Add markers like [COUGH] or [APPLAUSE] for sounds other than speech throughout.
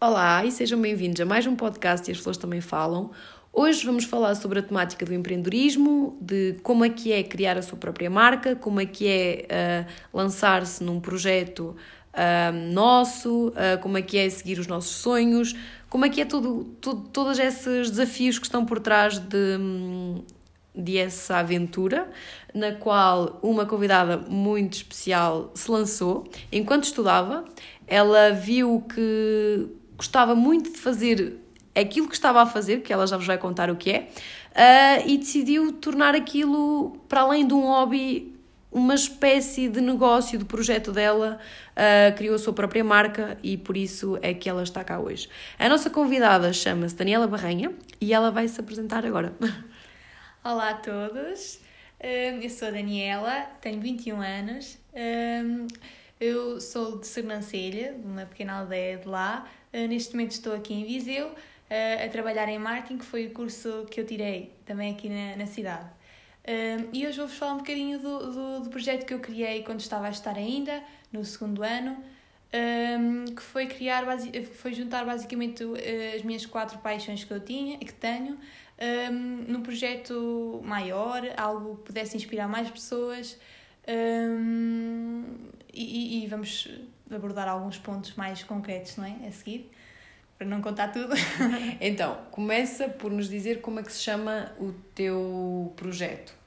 Olá e sejam bem-vindos a mais um podcast e as flores também falam. Hoje vamos falar sobre a temática do empreendedorismo, de como é que é criar a sua própria marca, como é que é uh, lançar-se num projeto uh, nosso, uh, como é que é seguir os nossos sonhos, como é que é tudo, tudo, todos esses desafios que estão por trás de, de essa aventura, na qual uma convidada muito especial se lançou. Enquanto estudava, ela viu que gostava muito de fazer aquilo que estava a fazer, que ela já vos vai contar o que é, uh, e decidiu tornar aquilo, para além de um hobby, uma espécie de negócio, de projeto dela, uh, criou a sua própria marca e por isso é que ela está cá hoje. A nossa convidada chama-se Daniela Barranha e ela vai se apresentar agora. [LAUGHS] Olá a todos, eu sou a Daniela, tenho 21 anos, eu sou de Sernancelha, de uma pequena aldeia de lá, Uh, neste momento estou aqui em Viseu uh, a trabalhar em marketing, que foi o curso que eu tirei também aqui na, na cidade. Uh, e hoje vou-vos falar um bocadinho do, do, do, projeto que eu criei quando estava a estar ainda, no segundo ano, um, que foi criar, foi juntar basicamente as minhas quatro paixões que eu tinha e que tenho um, num projeto maior, algo que pudesse inspirar mais pessoas. E, e, vamos abordar alguns pontos mais concretos, não é? A seguir, para não contar tudo. [LAUGHS] então, começa por nos dizer como é que se chama o teu projeto.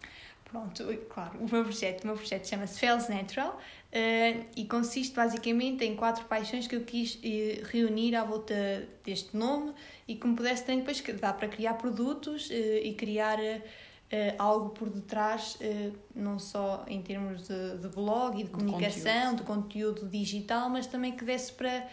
Pronto, claro, o meu projeto, o meu projeto chama-se Fels Natural uh, e consiste basicamente em quatro paixões que eu quis uh, reunir à volta deste nome e como pudesse também depois dá para criar produtos uh, e criar uh, algo por detrás, uh, não só em termos de, de blog e de comunicação, de conteúdo. de conteúdo digital, mas também que desse para.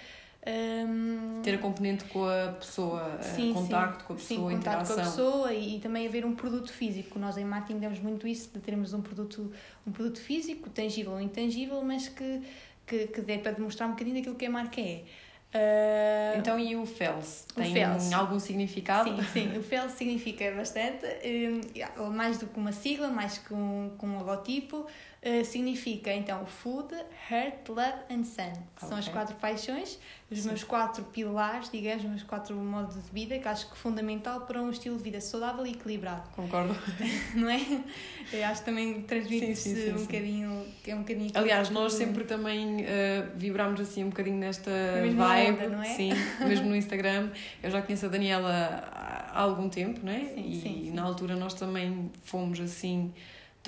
Um, ehm, Ter a componente com a pessoa, eh, sim, contacto sim, com a pessoa, sim, interação. com a pessoa e, e, também haver um produto físico. Nós em marketing damos muito isso, de termos um produto, um produto físico, tangível ou intangível, mas que, que, que dê para demonstrar um bocadinho daquilo que a marca é. Uh, então, e o FELS? Tem FELS. algum significado? Sim, sim, o FELS significa bastante, um, mais do que uma sigla, mais que um, com um logotipo, uh, significa então Food, Heart, Love and Sun, que okay. são as quatro paixões, os sim. meus quatro pilares, digamos, os meus quatro modos de vida, que acho que é fundamental para um estilo de vida saudável e equilibrado. Concordo. [LAUGHS] Não é? Eu acho que também transmite-se um, bocadinho, é um bocadinho. Aliás, nós sempre também uh, vibramos assim um bocadinho nesta vibe onda, não é? sim, mesmo no [LAUGHS] Instagram. Eu já conheço a Daniela há algum tempo, não é? Sim, e sim, sim. na altura nós também fomos assim,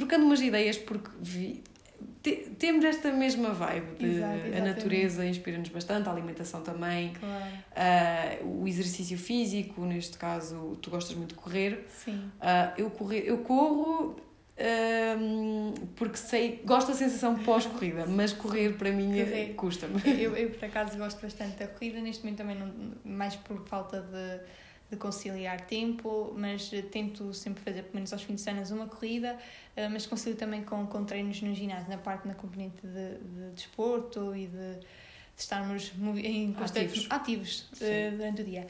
trocando umas ideias, porque vi, te, temos esta mesma vibe de Exato, a natureza inspira-nos bastante, a alimentação também, claro. uh, o exercício físico, neste caso tu gostas muito de correr. Sim. Uh, eu, correr, eu corro um, porque sei, gosto da sensação pós-corrida, [LAUGHS] mas correr para mim é, custa-me. Eu, eu, por acaso, gosto bastante da corrida, neste momento também, não, mais por falta de, de conciliar tempo, mas tento sempre fazer, pelo menos aos fins de semana, uma corrida, uh, mas concilio também com, com treinos no ginásio, na parte, na componente de, de desporto e de, de estarmos em ativos, ativos uh, durante o dia.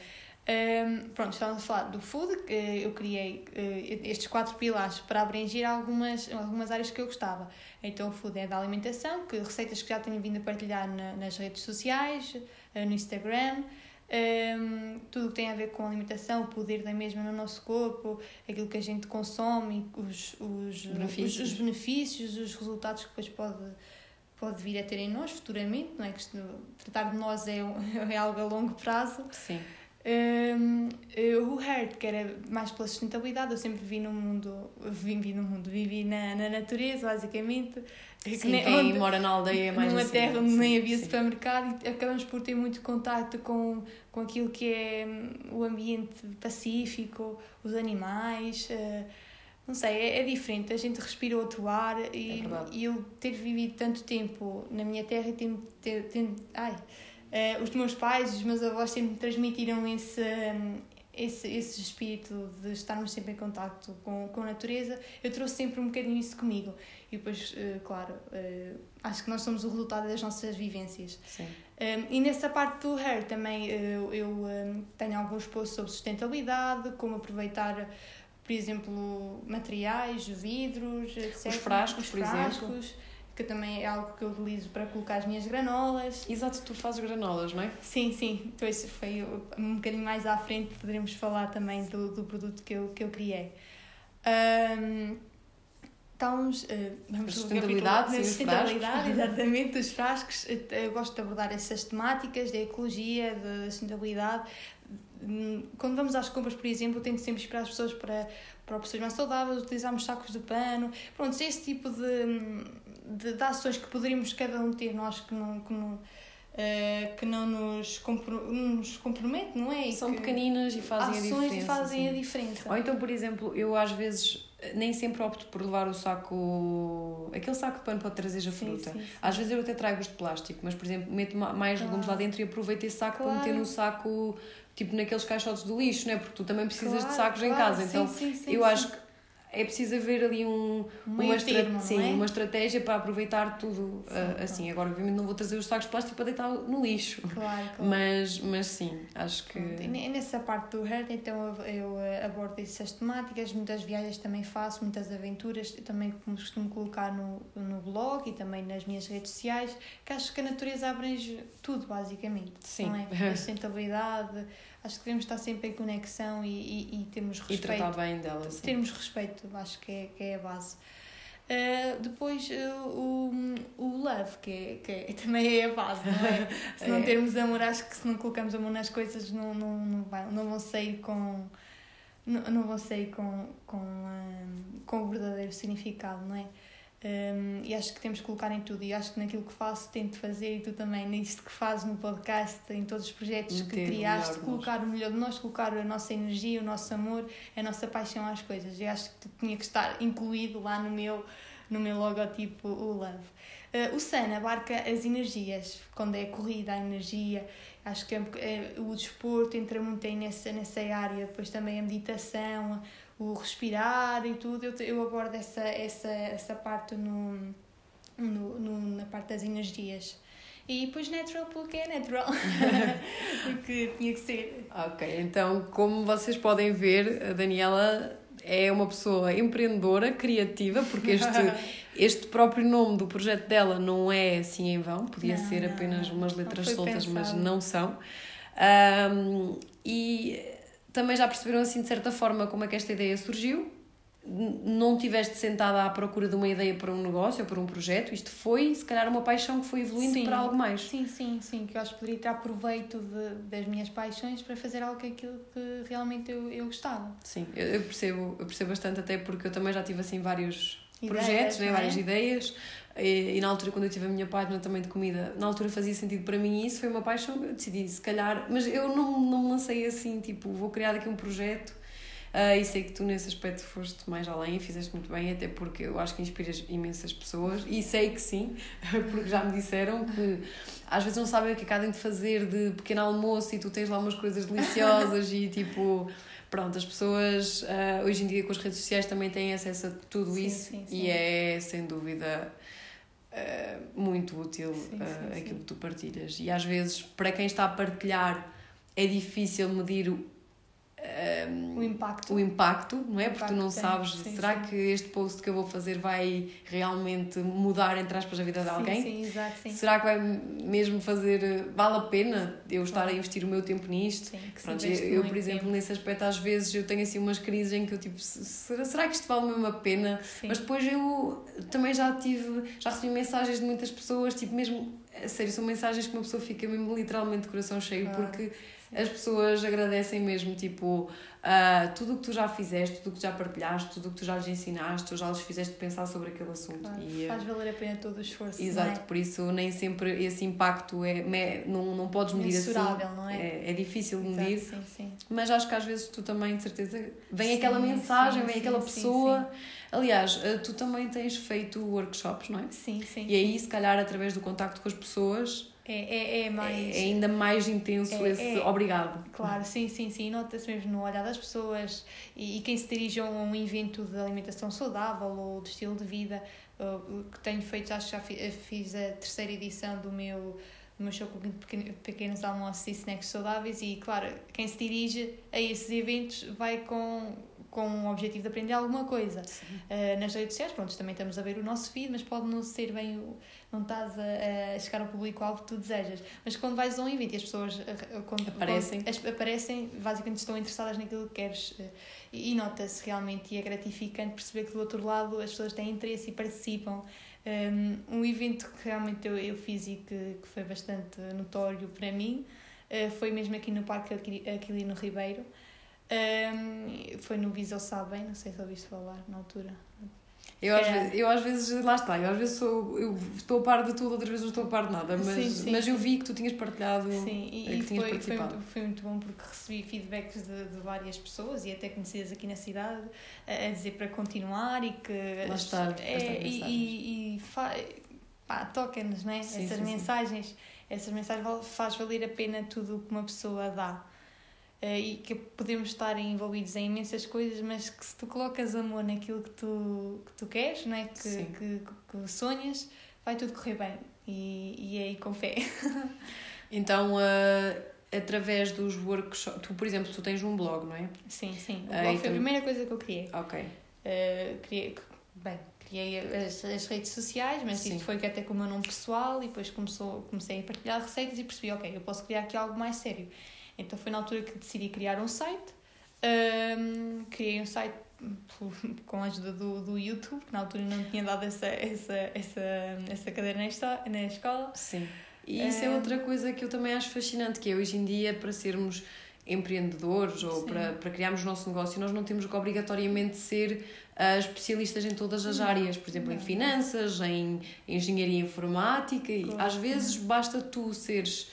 Um, pronto, estávamos a falar do food, eu criei uh, estes quatro pilares para abranger algumas, algumas áreas que eu gostava. Então, o food é da alimentação, que receitas que já tenho vindo a partilhar na, nas redes sociais, no Instagram. Um, tudo que tem a ver com alimentação, o poder da mesma no nosso corpo, aquilo que a gente consome, os, os, benefícios. Os, os, benefícios, os resultados que depois pode, pode vir a ter em nós futuramente, não é? Que tratar de nós é, [LAUGHS] é algo a longo prazo. Sim. Um, o Heart, que era mais pela sustentabilidade, eu sempre vivi no mundo, vivi no mundo, vivi na, na natureza, basicamente. Sim, nem, quem onde, mora na aldeia é mais Numa assim, terra onde nem havia sim. supermercado e acabamos por ter muito contato com, com aquilo que é hum, o ambiente pacífico, os animais. Uh, não sei, é, é, diferente, a gente respira outro ar e, é e eu ter vivido tanto tempo na minha terra e ter, ter, ter ai, Uh, os meus pais, os meus avós sempre me transmitiram esse, esse, esse espírito de estarmos sempre em contato com, com a natureza. Eu trouxe sempre um bocadinho isso comigo. E depois, uh, claro, uh, acho que nós somos o resultado das nossas vivências. Sim. Um, e nessa parte do hair também eu, eu um, tenho alguns posts sobre sustentabilidade, como aproveitar, por exemplo, materiais, vidros, etc. Os frascos, Os por frascos. exemplo que também é algo que eu utilizo para colocar as minhas granolas. Exato, tu fazes granolas, não é? Sim, sim. Então, isso foi um bocadinho mais à frente, poderemos falar também do, do produto que eu, que eu criei. Um, estamos, uh, vamos sustentabilidade, sim, [LAUGHS] sustentabilidade, exatamente, os frascos. Eu gosto de abordar essas temáticas da ecologia, da sustentabilidade. Hum, quando vamos às compras, por exemplo, eu tento sempre esperar as pessoas para, para opções mais saudáveis, utilizarmos sacos de pano. Pronto, esse tipo de, de, de ações que poderíamos cada um ter, nós que não. Que não Uh, que não nos, compro nos compromete, não é? E São pequeninas e fazem a diferença. e fazem sim. a diferença. Ou então, por exemplo, eu às vezes nem sempre opto por levar o saco, aquele saco de pano para trazer a fruta. Sim, sim, sim. Às vezes eu até trago os de plástico, mas por exemplo, meto mais claro. legumes lá dentro e aproveito esse saco claro. para meter no saco, tipo naqueles caixotes do lixo, não é? Porque tu também precisas claro, de sacos em casa. Então eu acho que é preciso haver ali um, uma, termo, sim, é? uma estratégia para aproveitar tudo uh, assim. Agora, obviamente, não vou trazer os sacos de plástico para deitar no lixo. Claro, claro. Mas, mas sim, acho que. nessa parte do herd, então eu, eu eh, abordo essas temáticas. Muitas viagens também faço, muitas aventuras. também costumo colocar no, no blog e também nas minhas redes sociais. Que acho que a natureza abrange tudo, basicamente. Sim. Não é? [LAUGHS] A sustentabilidade acho que devemos estar sempre em conexão e, e, e termos respeito. E tratar bem dela, sim. Termos respeito, acho que é, que é a base. Uh, depois uh, o, o love, que, é, que é, [LAUGHS] também é a base, não é? [LAUGHS] Se não é. termos amor, acho que se não colocamos amor nas coisas, não, não, não, vai, não vão sair com. Não, não vão sair com, com, um, com o verdadeiro significado, não é? Um, e acho que temos que colocar em tudo. E acho que naquilo que faço, tento fazer, e tu também, nisto que fazes no podcast, em todos os projetos que criaste, o colocar o melhor de nós, colocar a nossa energia, o nosso amor, a nossa paixão às coisas. E acho que tinha que estar incluído lá no meu, no meu logotipo, o Love. Uh, o Sun abarca as energias, quando é corrida, a energia. Acho que é, é, o desporto entra muito aí nessa, nessa área. Depois também a meditação o respirar e tudo, eu, eu abordo essa, essa, essa parte no, no, no, na parte das energias. E depois natural porque é natural. [LAUGHS] porque tinha que ser. Ok, então como vocês podem ver, a Daniela é uma pessoa empreendedora, criativa, porque este, [LAUGHS] este próprio nome do projeto dela não é assim em vão, podia não, ser apenas não, umas letras soltas, pensado. mas não são. Um, e também já perceberam assim de certa forma como é que esta ideia surgiu. Não tiveste sentada à procura de uma ideia para um negócio ou para um projeto, isto foi se calhar uma paixão que foi evoluindo sim, para algo mais. Sim, sim, sim, que eu acho que poderia ter proveito de, das minhas paixões para fazer algo aquilo que realmente eu, eu gostava. Sim, eu percebo, eu percebo bastante até porque eu também já tive assim vários ideias, projetos, né, várias é? ideias. E, e, na altura, quando eu tive a minha página também de comida, na altura fazia sentido para mim isso, foi uma paixão. Eu decidi, se calhar, mas eu não, não lancei assim, tipo, vou criar aqui um projeto. Uh, e sei que tu nesse aspecto foste mais além e fizeste muito bem, até porque eu acho que inspiras imensas pessoas e sei que sim, [LAUGHS] porque já me disseram que às vezes não sabem o que acabam de fazer de pequeno almoço e tu tens lá umas coisas deliciosas e tipo pronto, as pessoas uh, hoje em dia com as redes sociais também têm acesso a tudo sim, isso sim, sim. e é sem dúvida uh, muito útil uh, aquilo que tu partilhas. E às vezes, para quem está a partilhar, é difícil medir o um, o impacto. O impacto, não é? Porque tu não sabes, sim, será sim. que este post que eu vou fazer vai realmente mudar, entre aspas, a vida de alguém? Sim, exato, sim. Será que vai mesmo fazer, vale a pena eu estar a investir o meu tempo nisto? Sim, Pronto, eu, eu por exemplo, tempo. nesse aspecto, às vezes eu tenho assim umas crises em que eu tipo, será, será que isto vale mesmo a pena? Sim. Mas depois eu também já tive, já recebi mensagens de muitas pessoas, tipo, mesmo, a sério, são mensagens que uma pessoa fica mesmo literalmente de coração cheio, ah. porque as pessoas agradecem mesmo, tipo, uh, tudo o que tu já fizeste, tudo o que já partilhaste, tudo o que tu já lhes ensinaste, ou já lhes fizeste pensar sobre aquele assunto. Claro, e, faz valer a pena todo o esforço. Exato, é? por isso nem sempre esse impacto é, não, não podes medir assim. não é? é? É difícil de medir. Sim, sim. Mas acho que às vezes tu também, de certeza, vem sim, aquela mensagem, sim, vem aquela pessoa. Aliás, ah, tu também tens feito workshops, não é? Sim, sim. E aí, se calhar, através do contacto com as pessoas, é, é, é mais. É ainda mais intenso é, esse é, obrigado. Claro, sim, sim, sim. Nota-se mesmo no olhar das pessoas e, e quem se dirige a um evento de alimentação saudável ou de estilo de vida, uh, que tenho feito, acho que já fiz a terceira edição do meu do meu show com pequenos almoços e snacks saudáveis e claro, quem se dirige a esses eventos vai com com o objetivo de aprender alguma coisa. Uh, nas redes sociais, pronto, também estamos a ver o nosso feed, mas pode não ser bem o, não estás a, a chegar ao público-alvo que tu desejas. Mas quando vais a um evento e as pessoas uh, quando, aparecem. Quando, aparecem, basicamente estão interessadas naquilo que queres uh, e, e nota-se realmente e é gratificante perceber que do outro lado as pessoas têm interesse e participam. Um, um evento que realmente eu, eu fiz e que, que foi bastante notório para mim uh, foi mesmo aqui no Parque Aquilino Ribeiro. Um, foi no Viseu Sabem, não sei se ouviste falar na altura. Eu às, é. vezes, eu às vezes, lá está, eu às vezes sou, eu estou a par de tudo, outras vezes não estou a par de nada, mas, sim, sim. mas eu vi que tu tinhas partilhado sim, e, que e tinhas foi. Foi, muito, foi muito bom porque recebi feedbacks de, de várias pessoas e até conhecidas aqui na cidade a, a dizer para continuar e que. Lá está, é, e, e, e fa, pá, toca-nos, né? Essas mensagens, essas mensagens faz valer a pena tudo o que uma pessoa dá. Uh, e que podemos estar envolvidos em imensas coisas, mas que se tu colocas amor naquilo que tu, que tu queres, não é? que, que, que, sonhas, vai tudo correr bem. E, e é aí com fé. [LAUGHS] então, uh, através dos workshops, tu, por exemplo, tu tens um blog, não é? Sim, sim. O blog uh, foi então... a primeira coisa que eu criei. Ok. criei, bem, criei as, as redes sociais, mas Sim. isto foi até com o meu nome pessoal e depois começou, comecei a partilhar receitas e percebi, ok, eu posso criar aqui algo mais sério. Então foi na altura que decidi criar um site. Um, criei um site [LAUGHS] com a ajuda do, do YouTube, que na altura não tinha dado essa, essa, essa, essa cadeira na, na escola. Sim. E isso é outra coisa que eu também acho fascinante, que é hoje em dia para sermos empreendedores ou para, para criarmos o nosso negócio, nós não temos que obrigatoriamente ser uh, especialistas em todas as áreas, por exemplo, em finanças, em engenharia informática, e às vezes basta tu seres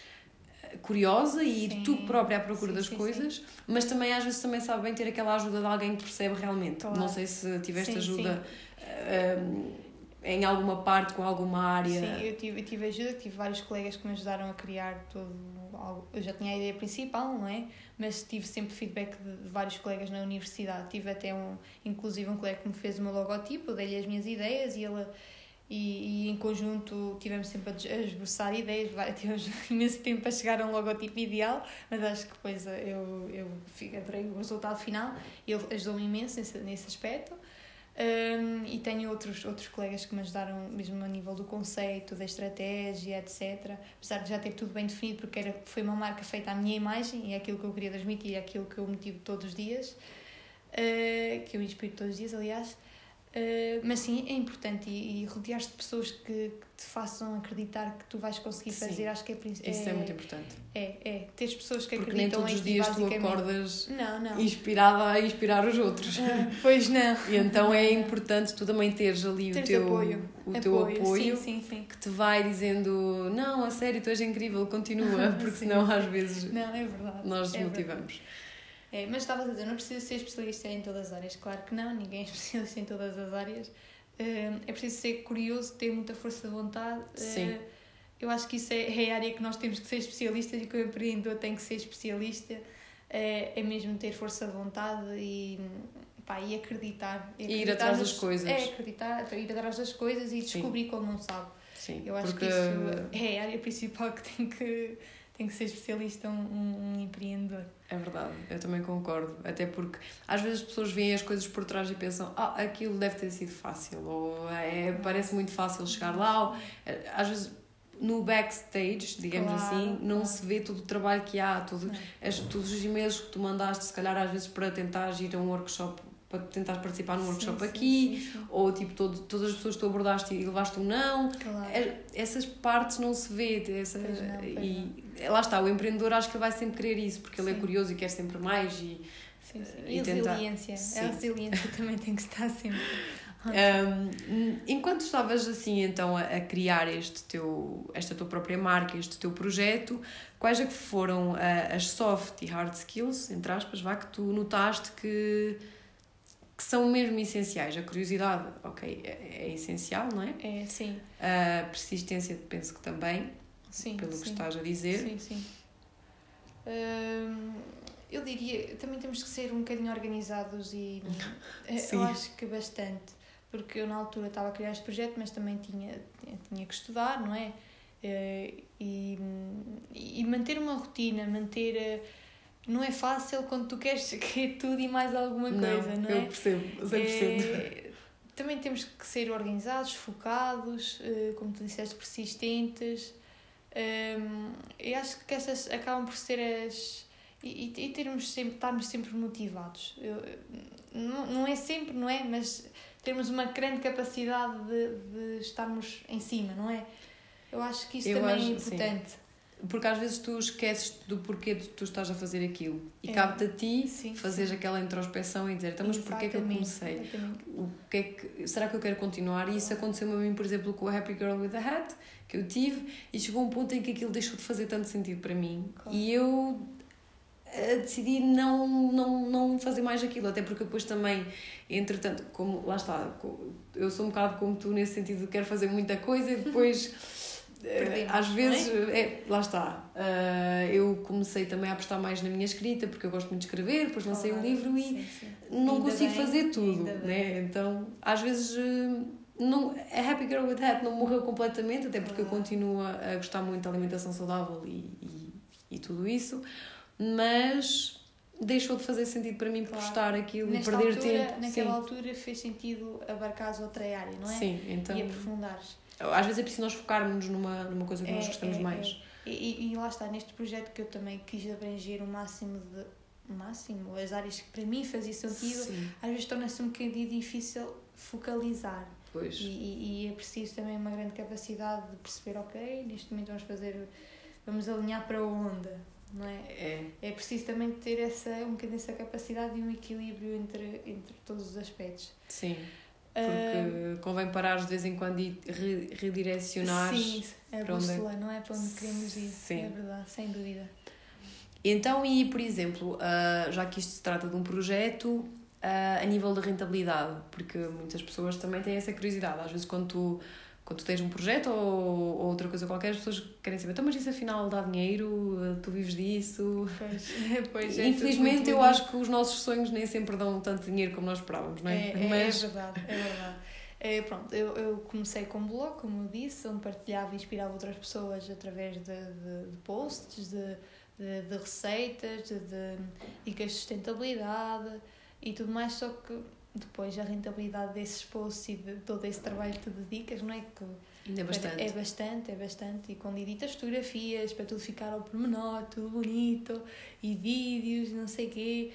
curiosa e ir tu própria à procura sim, das sim, coisas, mas também às vezes também sabe bem ter aquela ajuda de alguém que percebe realmente. Claro. Não sei se tiveste ajuda um, em alguma parte, com alguma área. Sim, eu tive, eu tive ajuda, tive vários colegas que me ajudaram a criar todo. Eu já tinha a ideia principal, não é? Mas tive sempre feedback de, vários colegas na universidade. Tive até um, inclusive um colega que me fez o meu logotipo, dei-lhe as minhas ideias e ele e, e, em conjunto tivemos sempre a esboçar ideias, [LAUGHS] tivemos imenso tempo para chegar a um logotipo ideal, mas acho que depois eu, eu adorei o resultado final, ele ajudou-me imenso nesse, nesse aspecto. Um, e tenho outros, outros colegas que me ajudaram mesmo a nível do conceito, da estratégia, etc. Apesar de já ter tudo bem definido, porque era, foi uma marca feita à minha imagem e é aquilo que eu queria transmitir, é aquilo que eu motivo todos os dias, uh, que eu inspiro todos os dias, aliás. Uh, mas sim, é importante e, e rodear-te de pessoas que, que, te façam acreditar que tu vais conseguir fazer, sim, acho que é, é Isso é muito importante. É, é. Teres pessoas que Porque acreditam nem todos os dias tu acordas não, não. inspirada a inspirar os outros. Uh, pois não. E então é importante tu também teres ali teres o teu apoio, o teu apoio, apoio sim, sim, que te vai dizendo não, a sério, tu és incrível, continua, [LAUGHS] porque senão às vezes não, é verdade. nós é desmotivamos. Verdade. É, mas estava a dizer, não preciso ser especialista em todas as áreas. Claro que não, ninguém é [LAUGHS] especialista em todas as áreas. Eh, é preciso ser curioso, ter muita força de vontade. Eh, Sim. Eu acho que isso é, é a área que nós temos que ser especialistas e que o empreendedor tem que ser especialista. É, é mesmo ter força de vontade e, pá, e acreditar. E, acreditar ir atrás das coisas. É, acreditar, ir atrás das coisas e descobrir Sim. como não sabe. Sim, eu acho porque... que isso é a área principal que tem que tem que ser especialista, um, um, empreendedor. É verdade, eu também concordo. Até porque às vezes as pessoas veem as coisas por trás e pensam, ah, aquilo deve ter sido fácil, ou é, parece muito fácil chegar lá. Ou, às vezes no backstage, digamos claro, assim, não claro. se vê todo o trabalho que há, todo, as, todos os e-mails que tu mandaste, se calhar às vezes para tentar ir a um workshop para tentar participar num workshop sim, aqui, sim, sim, ou tipo todo, todas as pessoas que tu abordaste e levaste um não. Claro. É, essas partes não se vê. Essa, pois não, pois e não. lá está, o empreendedor acho que vai sempre querer isso, porque ele é curioso e quer sempre mais e. Sim, sim. E, e resiliência. A resiliência também tem que estar sempre. [LAUGHS] Um, enquanto estavas assim então a, a, criar este teu, esta tua própria marca, este teu projeto, quais é que foram uh, as soft e hard skills, entre aspas, vá, que tu notaste que que são mesmo essenciais. A curiosidade, ok, é, é essencial, não é? É, sim. A persistência, penso que também, sim, pelo sim. que estás a dizer. Sim, sim. Hum, eu diria, também temos que ser um bocadinho organizados e [LAUGHS] eu acho que bastante, porque eu na altura estava a criar este projeto, mas também tinha, tinha que estudar, não é? E, e manter uma rotina, manter não é fácil quando tu queres [LAUGHS] querer tudo e mais alguma coisa, não, não é? Eu percebo, 100%. É, também temos que ser organizados, focados, eh, como tu disseste, persistentes. Eu acho que essas acabam por ser as. E, e termos sempre, estarmos sempre motivados. Eu, não, não é sempre, não é? Mas termos uma grande capacidade de, de estarmos em cima, não é? Eu acho que isso eu também é acho, é importante. Sim. Porque às vezes tu esqueces do porquê de tu estás a fazer aquilo e é. cabe-te a ti sim, fazeres sim. aquela introspeção e dizer então, mas porquê é que eu comecei? O que é que, será que eu quero continuar? E isso aconteceu a mim, por exemplo, com o Happy Girl with a Hat, que eu tive, e chegou um ponto em que aquilo deixou de fazer tanto sentido para mim. Claro. E eu eh, decidi não, não, não fazer mais aquilo, até porque depois também, entretanto, como lá está, eu sou um bocado como tu nesse sentido, quero fazer muita coisa e depois. [LAUGHS] Às é? vezes, é? é? lá está. Uh, eu comecei também a apostar mais na minha escrita, porque eu gosto muito de escrever, depois lancei claro, um livro e sim, sim. não ainda consigo bem, fazer tudo. Né? Então, às vezes, não, a Happy Girl with Hat não morreu completamente, até porque claro. eu continuo a, gostar muito da alimentação saudável e, e, e tudo isso, mas deixou de fazer sentido para mim claro. postar aquilo Nesta e perder altura, tempo. Naquela Sim. altura fez sentido abarcar outra área, não é? Sim, então. E aprofundares. Às vezes é preciso nós focarmos numa, numa coisa que é, nós gostamos é, mais. É. E, e, lá está, neste projeto que eu também quis abranger o máximo de. O máximo, as áreas que para mim fazia sentido, Sim. às vezes torna-se um bocadinho difícil focalizar. Pois. E, e, e é preciso também uma grande capacidade de perceber, ok, neste momento vamos fazer. Vamos alinhar para onde? não é? É, é preciso também ter essa, um bocadinho essa capacidade e um equilíbrio entre, entre todos os aspectos. Sim. Porque uh, convém parar de vez em quando e re redirecionar. Sim, a bússola, não é? Para onde queremos ir. Sim. É verdade, sem dúvida. Então, e por exemplo, uh, já que isto se trata de um projeto, uh, a nível da rentabilidade, porque muitas pessoas também têm essa curiosidade. Às vezes, quando tu quando tu tens um projeto ou, ou, outra coisa qualquer, as pessoas querem saber, então, mas isso afinal dá dinheiro? Tu vives disso? Pois, [LAUGHS] pois é, Infelizmente, eu acho que os nossos sonhos nem sempre dão tanto dinheiro como nós esperávamos, não é? É, é mas... é verdade, é verdade. É, pronto, eu, eu comecei com um blog, como eu disse, onde partilhava e inspirava outras pessoas através de, de, de posts, de, de, de receitas, de, de dicas de sustentabilidade e tudo mais, só que depois a rentabilidade desses posts e de todo esse trabalho que tu dedicas, não é? Que Ainda é bastante. É bastante, é bastante. E quando editas fotografias para tudo ficar ao pormenor, tudo bonito, e vídeos, não sei o quê,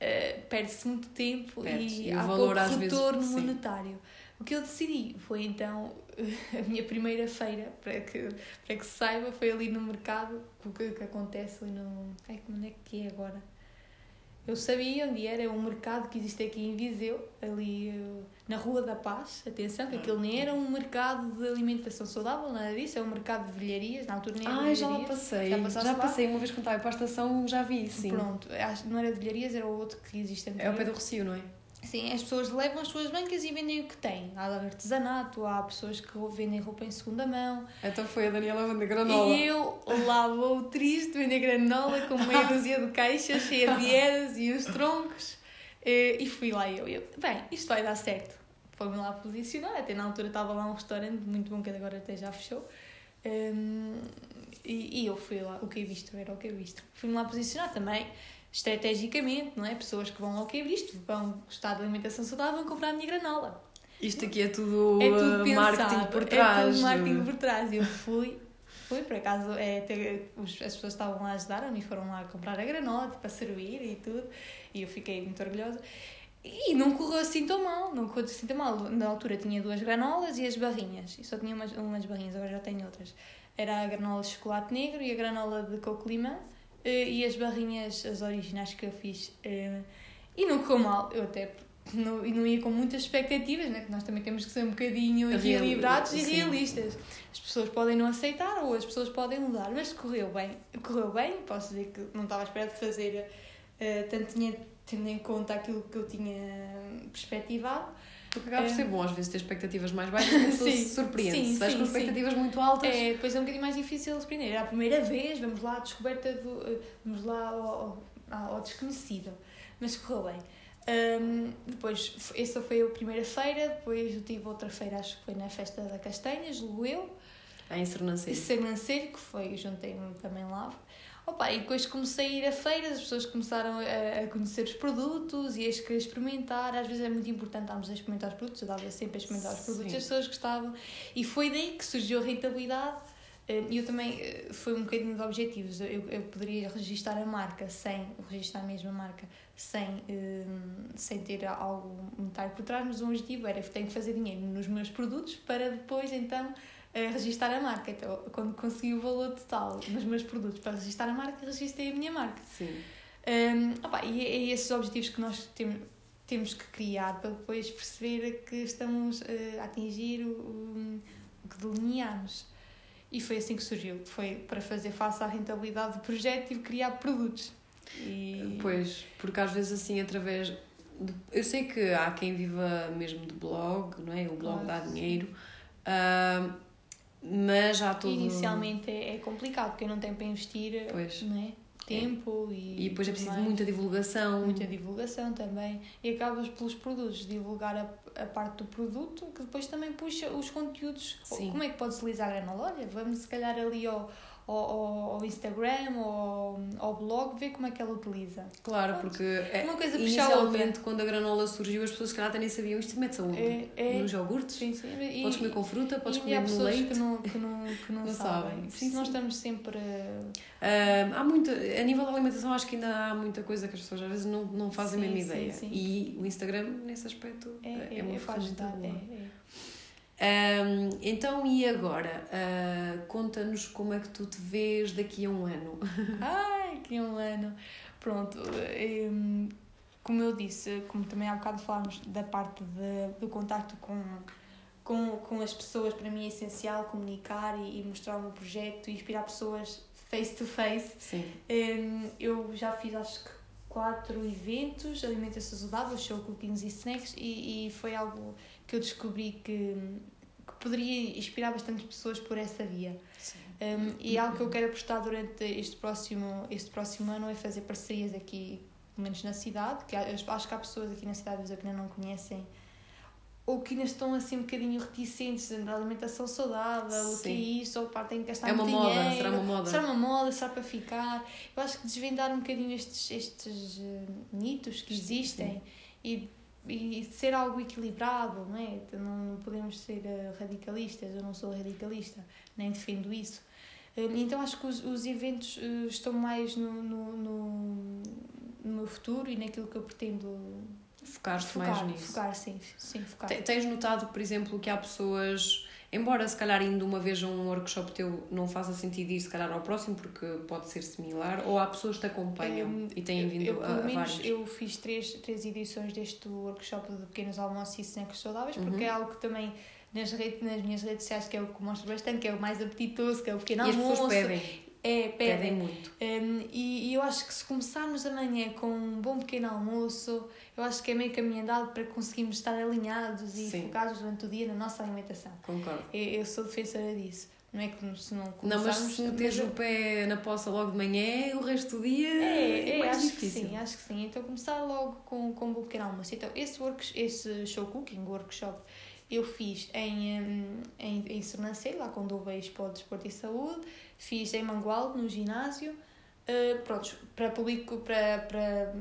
uh, perde-se muito tempo e, e há pouco retorno vezes, monetário. O que eu decidi foi então [LAUGHS] a minha primeira feira, para que, para que se saiba, foi ali no mercado, o que, que acontece ali no. Ai, como é que é agora? Eu sabia onde era, é um mercado que existe aqui em Viseu, ali eh, na Rua da Paz. Atenção, que aquilo nem era um mercado de alimentação saudável, nada disso, é um mercado de velharias, na altura nem era Ah, já lá passei, já, já passei, uma vez quando estava para a estação já vi, sim. Pronto, não era de velharias, era o outro que existe É o pé do Recio, não é? Sim, as pessoas levam as suas bancas e vendem o que têm. Há artesanato, há pessoas que vendem roupa em segunda mão. Então foi a Daniela vender granola. E eu lá vou triste vender granola com meia [LAUGHS] dúzia de caixas cheia de eras e os troncos. Eh, e fui lá eu, eu, bem, isto vai dar certo. Foi-me lá posicionar, até na altura estava lá um restaurante muito bom que agora até já fechou. Um, ehm, e, e eu fui lá, o que é visto era o que é visto. Fui-me lá posicionar também estrategicamente, não é? Pessoas que vão ao que é visto, vão gostar de alimentação saudável, vão comprar a minha granola. Isto aqui é tudo, é tudo pensado, marketing por trás. É tudo marketing por trás. Eu fui, fui por acaso, é, ter, as pessoas estavam lá a ajudar-me e foram lá comprar a granola para tipo, servir e tudo. E eu fiquei muito orgulhosa. E não correu assim tão mal, não correu assim tão mal. Na altura tinha duas granolas e as barrinhas. E só tinha umas, umas barrinhas, agora já tenho outras. Era a granola de chocolate negro e a granola de coco limão e as barrinhas, as originais que eu fiz, eh, e não correu mal, eu até não, não ia com muitas expectativas, né? que nós também temos que ser um bocadinho equilibrados e realistas. As pessoas podem não aceitar ou as pessoas podem mudar, mas correu bem. Correu bem, posso dizer que não estava à espera de fazer uh, tanto dinheiro tendo em conta aquilo que eu tinha perspectivado. Porque acaba por ser bom às vezes ter expectativas mais baixas [LAUGHS] e se surpreende. Sim, se vais com expectativas sim. muito altas. É, depois é um bocadinho mais difícil surpreender. Era a primeira vez, vamos lá à descoberta do. Eh, vamos lá ao, ao, ao desconhecido. Mas correu bem. Um, depois, essa foi a primeira feira, depois eu tive outra feira, acho que foi na Festa da Castanha, julgo eu. Ah, em Sernancelho. Em Sernancelho, que foi, juntei-me também lá. Opa, e depois comecei a ir a feiras, as pessoas começaram a, a conhecer os produtos e a querer experimentar. Às vezes é muito importante estarmos a experimentar os produtos, eu dava sempre a experimentar os produtos, Sim. as pessoas gostavam. E foi daí que surgiu a rentabilidade. Eh, e eu também, eh, foi um bocadinho de objetivos. Eu, eu poderia registar a marca sem, registrar a mesma marca, sem, eh, sem ter algo monetário por trás, mas o objetivo era: tenho que fazer dinheiro nos meus produtos para depois então a registrar a marca. Então, quando consegui o valor total nos meus produtos para registrar a marca, registrei a minha marca. Sim. Um, opa, e é, é esses objetivos que nós temos, temos que criar para depois perceber que estamos uh, a atingir o, o, o que delineamos. E foi assim que surgiu. Foi para fazer face à rentabilidade do projeto e criar produtos. E... Pois, porque às vezes assim, através. De... Eu sei que há quem viva mesmo de blog, não é? O blog claro, dá dinheiro. Uh, mas já tudo. Inicialmente é, é complicado, porque não tem para investir pois. Não é? tempo é. e. E depois é preciso mais. muita divulgação. Muita divulgação também. E acabas pelos produtos, divulgar a, a parte do produto, que depois também puxa os conteúdos. Sim. Como é que podes utilizar a granola? Olha, vamos se calhar ali ao ao, ao Instagram ou ao blog ver como é que ela utiliza. Claro, porque é, uma coisa inicialmente quando a granola surgiu as pessoas se calhar nem sabiam isto mete saúde é, é, nos iogurtes. Sim, sim. E, podes comer com fruta, podes comer no leite. Que não, que não, que não, [LAUGHS] não sabem. sabem. Sim, sim. Nós estamos sempre. Uh, há muito, a nível da alimentação, acho que ainda há muita coisa que as pessoas às vezes não, não fazem sim, a mesma ideia. E o Instagram, nesse aspecto, é, é, é uma ferramenta boa. É, é. Um, então, e agora? Uh, Conta-nos como é que tu te vês daqui a um ano. [LAUGHS] Ai, daqui a um ano. Pronto, um, como eu disse, como também há bocado falámos da parte de, do contacto com, com, com as pessoas, para mim é essencial comunicar e, e mostrar o meu projeto e inspirar pessoas face to face. Sim. Um, eu já fiz, acho que, quatro eventos, alimentação saudável, show cookings e snacks, e, e foi algo que eu descobri que, que poderia inspirar bastante pessoas por essa via. Um, e algo que eu quero apostar durante este próximo, este próximo ano é fazer parcerias aqui, pelo menos na cidade, que acho que há pessoas aqui na cidade que ainda não conhecem ou que ainda estão assim um bocadinho reticentes na alimentação saudável, o que é isso, ou pá, tem que gastar é uma moda, dinheiro, será uma moda? Será uma moda, será para ficar? Eu acho que desvendar um bocadinho estes, estes uh, mitos que existem Sim. e e ser algo equilibrado, não é? Então, não podemos ser eh, radicalistas, eu não sou radicalista, nem defendo isso. Eh, então acho que os, os eventos eh, estão mais no, no, no, no meu futuro e naquilo que eu pretendo focar-te mais nisso. Focar, sim, sim, focar. Tens notado, por exemplo, que há pessoas Embora se calhar indo uma vez a um workshop teu não faça sentido ir se calhar ao próximo porque pode ser similar, ou há pessoas que te acompanham um, e têm vindo eu, a, a vários? Eu fiz três, três edições deste workshop de pequenos almoços e snacks saudáveis porque uhum. é algo que também nas, redes, nas minhas redes sociais que é o que mostro bastante, que é o mais apetitoso, que é o pequeno e almoço. As pessoas pedem. É, pedem. pedem muito. Um, e, e eu acho que se começarmos amanhã com um bom pequeno almoço, eu acho que é meio caminho andado para conseguirmos estar alinhados e Sim. focados durante o dia na nossa alimentação. Concordo. Eu, eu sou defensora disso. Não é que se não Não, mas se meteres o pé na poça logo de manhã, o resto do dia é, é, é mais acho difícil. Que sim, acho que sim. Então começar logo com, com um bom pequeno almoço. Então, esse, work, esse show cooking, workshop, eu fiz em, em, em Sernancelho, lá quando houve a Expo de Desporto e Saúde, fiz em Mangualde, no ginásio, uh, pronto, para, público, para, para,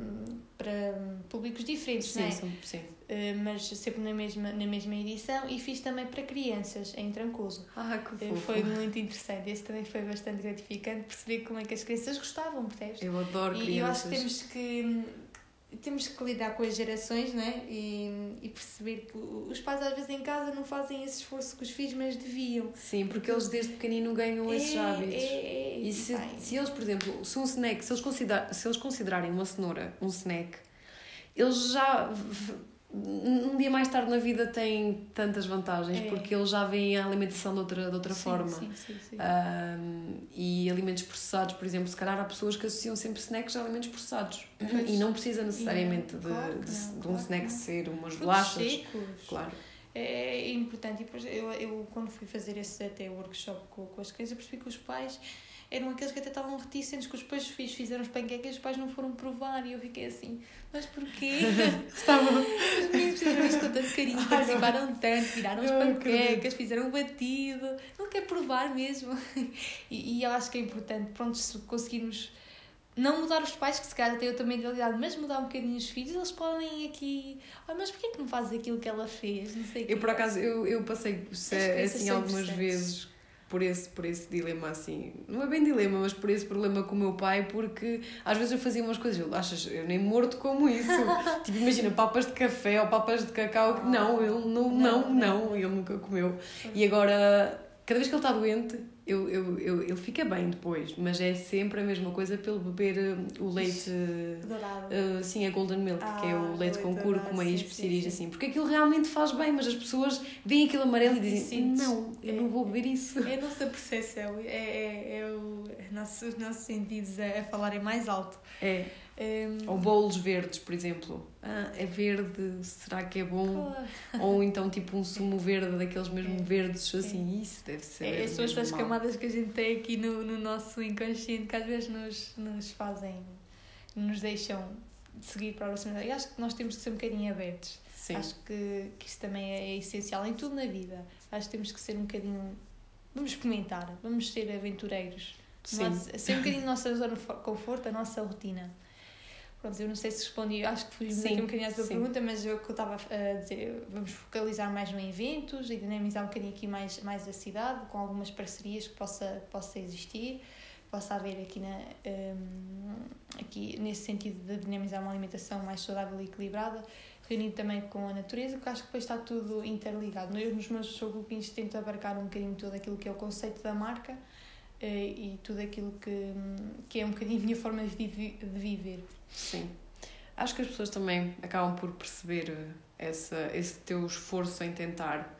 para públicos diferentes, sim, não é? Sim, sim. Uh, mas sempre na mesma, na mesma edição e fiz também para crianças, em Trancoso. Ah, que fofo. Uh, foi [LAUGHS] muito interessante, esse também foi bastante gratificante perceber como é que as crianças gostavam, percebes? Eu adoro e crianças. E eu acho que temos que temos que lidar com as gerações, não é? E, e perceber que os pais às vezes em casa não fazem esse esforço que os filhos, mas deviam. Sim, porque eles desde pequenino ganham é, esses hábitos. É, é, e se, se eles, por exemplo, se um snack, se eles, considerar, se eles considerarem uma cenoura um snack, eles já um dia mais tarde na vida tem tantas vantagens é. porque eles já veem a alimentação de outra, de outra sim, forma. sim, sim, sim. Um, e alimentos processados por exemplo se calhar há pessoas que associam sempre snacks a alimentos processados. E não precisa necessariamente de, claro de, não, de, um snack ser umas bolachas. secos. claro. É, é importante. E depois eu, eu quando fui fazer esse até workshop com, com as crianças percebi que os pais eram aqueles que até estavam reticentes, que os pais filhos fizeram os panquecas e os pais não foram provar. E eu fiquei assim, mas porquê? [LAUGHS] Estavam. Os meninos fizeram isto com tanto carinho, participaram tanto, viraram as panquecas, fizeram o batido. Não quer provar mesmo. [LAUGHS] E, e eu acho que é importante, pronto, se conseguirmos não mudar os pais, que se calhar têm outra mentalidade, mas mudar um bocadinho os filhos, eles podem aqui. Ah, mas porquê que não fazes aquilo que ela fez? Não sei Eu, por acaso, eu, eu passei se- assim algumas vezes por esse, por esse dilema assim. Não é bem dilema, mas por esse problema com o meu pai, porque às vezes eu fazia umas coisas, eu, achas, eu nem morto como isso. [LAUGHS] tipo, imagina, papas de café ou papas de cacau. Não, ele não, não, Não, não, ele nunca comeu. E agora, cada vez que ele está doente, eu, eu, eu, ele fica bem depois, mas é sempre a mesma coisa pelo beber uh, o leite. uh, Dourado. Sim, a Golden Milk, que é o Ah, leite com cúrcuma sim, e sim, especiarias, sim. assim, porque aquilo realmente faz bem, mas as pessoas veem aquilo amarelo e dizem: sentes. Não, eu não vou beber isso. É a nossa percepção, é, é, é o, é nosso, os nossos sentidos a, a falarem mais alto. É. Um, Ou bolos verdes, por exemplo. Ah, é verde, será que é bom? Ou então tipo um sumo verde, daqueles mesmo É. verdes, assim, isso deve ser. é, são estas camadas que a gente tem aqui no, no nosso inconsciente que às vezes nos, nos fazem, nos deixam seguir para a próxima. Eu acho que nós temos que ser um bocadinho abertos. Sim, Acho que, que isso também é essencial em tudo na vida. Acho que temos que ser um bocadinho. Vamos experimentar, vamos ser aventureiros. sim. Nossa- ser um bocadinho a nossa zona de fo- conforto, a nossa rotina. Pronto, eu não sei se respondi, acho que fui Sim, um bocadinho à tua sim. pergunta, mas eu, o que eu estava a dizer, vamos focalizar mais no eventos e dinamizar um bocadinho aqui mais, mais a cidade, com algumas parcerias que possa, possa existir, possa haver aqui, na, hum, aqui nesse sentido de dinamizar uma alimentação mais saudável e equilibrada, reunido também com a natureza, porque acho que depois está tudo interligado. Eu, nos meus showgroupings, tento abarcar um bocadinho todo aquilo que é o conceito da marca eh, e tudo aquilo que, que é um bocadinho a minha forma de viver. Sim. Acho que as pessoas também acabam por perceber uh, essa, esse teu esforço em tentar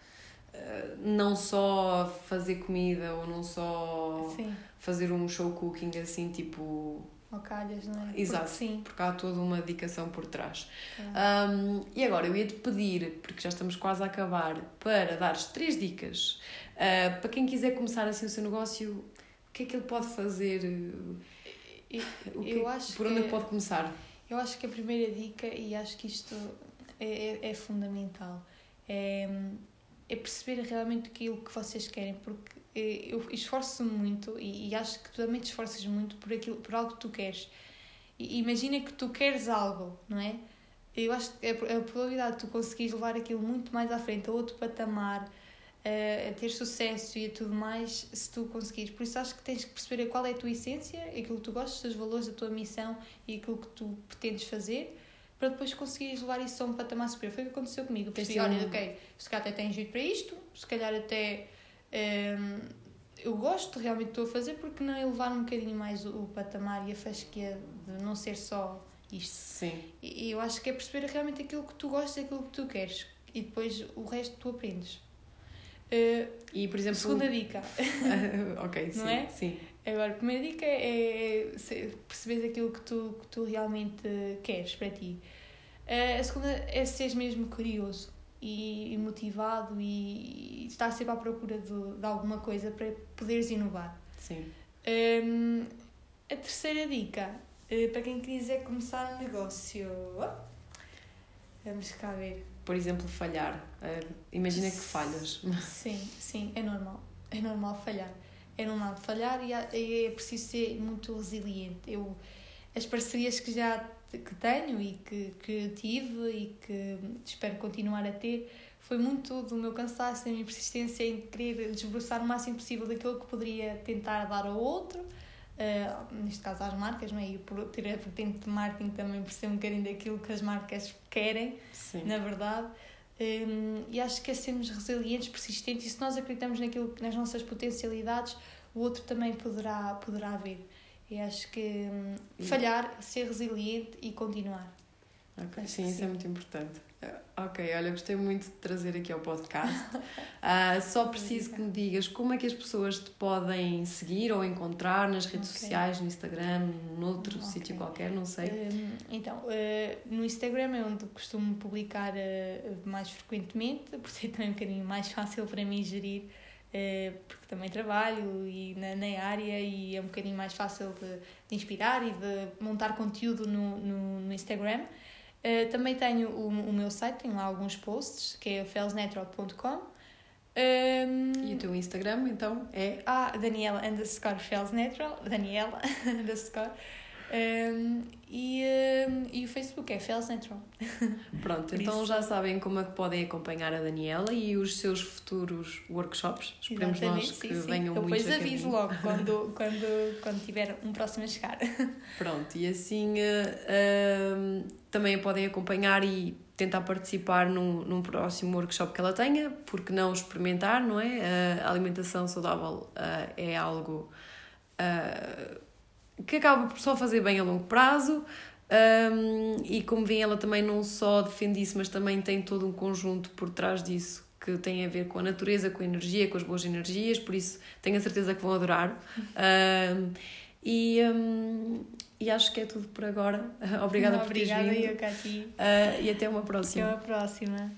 uh, não só fazer comida ou não só Sim, fazer um show cooking assim, tipo. calhas, não é? Exato. Porque sim. Porque há toda uma dedicação por trás. claro. Um, e agora eu ia-te pedir, porque já estamos quase a acabar, para dares três dicas uh, para quem quiser começar assim o seu negócio, o que é que ele pode fazer? Eu- que eu é- acho por onde é que- que pode começar? Eu acho que a primeira dica, e acho que isto é, é, é fundamental, é, é perceber realmente aquilo que vocês querem, porque eh, eu esforço-me muito e, e acho que tu também te esforças muito por, aquilo, por algo que tu queres. E imagina que tu queres algo, não é? Eu acho que a, a probabilidade de tu conseguires levar aquilo muito mais à frente, a outro patamar, a, a ter sucesso e a tudo mais, se tu conseguires. Por isso acho que tens que perceber qual é a tua essência, aquilo que tu gostas, os teus valores, a tua missão e aquilo que tu pretendes fazer, para depois conseguires levar isso a um patamar superior. Foi o que aconteceu comigo. Eu pensei, olha, ok, se calhar até tens jeito para isto, se calhar até hum, eu gosto, realmente estou a fazer, porque não elevar um bocadinho mais o, o patamar e a fasquia de não ser só isto. Sim. E e eu acho que é perceber realmente aquilo que tu gostas, aquilo que tu queres. E depois o resto tu aprendes. Uh, E, por exemplo. segunda dica. [LAUGHS] ok, sim. É? Sim. Agora, a primeira dica é se- perceberes aquilo que tu, que tu realmente queres para ti. Uh, a segunda é seres mesmo curioso e, e motivado e, e estar sempre à procura de, de alguma coisa para poderes inovar. Sim. Um, a terceira dica, uh, para quem quiser começar um negócio. Vamos cá ver. Por exemplo, falhar. Uh, imagina que falhas. [LAUGHS] Sim, sim, é normal. É normal falhar. É normal falhar e é preciso ser muito resiliente. Eu, as parcerias que já que tenho e que, que tive e que espero continuar a ter foi muito do meu cansaço, da minha persistência em querer desbruçar o máximo possível daquilo que poderia tentar dar ao outro, eh, neste caso às marcas, não é? E por ter a vertente de marketing também por ser um bocadinho daquilo que as marcas querem Sim. na verdade. Hum, e acho que é sermos resilientes, persistentes, e se nós acreditamos naquilo, nas nossas potencialidades, o outro também poderá, poderá ver. E acho que E- falhar, ser resiliente e continuar. Ok, Acho Sim, isso é sim. muito importante. Uh, Ok, olha, gostei muito de trazer aqui ao podcast. [LAUGHS] Ah, só preciso que me digas como é que as pessoas te podem seguir ou encontrar nas redes Ok. sociais, no Instagram, noutro Ok. sítio qualquer, não sei. Hum, então, eh, no Instagram é onde costumo publicar eh, mais frequentemente, [LAUGHS] por ser também um bocadinho mais fácil para mim gerir uh, porque também trabalho e na, na área e é um bocadinho mais fácil de, de inspirar e de montar conteúdo no, no, no Instagram. Uh, também tenho o, o meu site, tenho lá alguns posts, que é felsnatural.com. Um, e o teu Instagram, então, é? Ah, Daniela underscore felsnatural, Daniela [LAUGHS] underscore. Um, e, um, e o Facebook é felsnatural. Pronto, então já sabem como é que podem acompanhar a Daniela e os seus futuros workshops. Esperemos Exatamente, nós que sim, venham sim. Depois aviso logo [LAUGHS] quando, quando, quando tiver um próximo a chegar. Pronto, e assim uh, também a podem acompanhar e tentar participar num, num próximo workshop que ela tenha, porque não experimentar, não é? A alimentação saudável uh, é algo uh, que acaba por só fazer bem a longo prazo. Um, e como vem, ela também não só defende isso, mas também tem todo um conjunto por trás disso que tem a ver com a natureza, com a energia, com as boas energias, por isso tenho a certeza que vão adorar. Um, e, um, e acho que é tudo por agora. [LAUGHS] Obrigada Não, por teres vindo. Obrigada eu, Cati. Uh, e até uma próxima. Até uma próxima.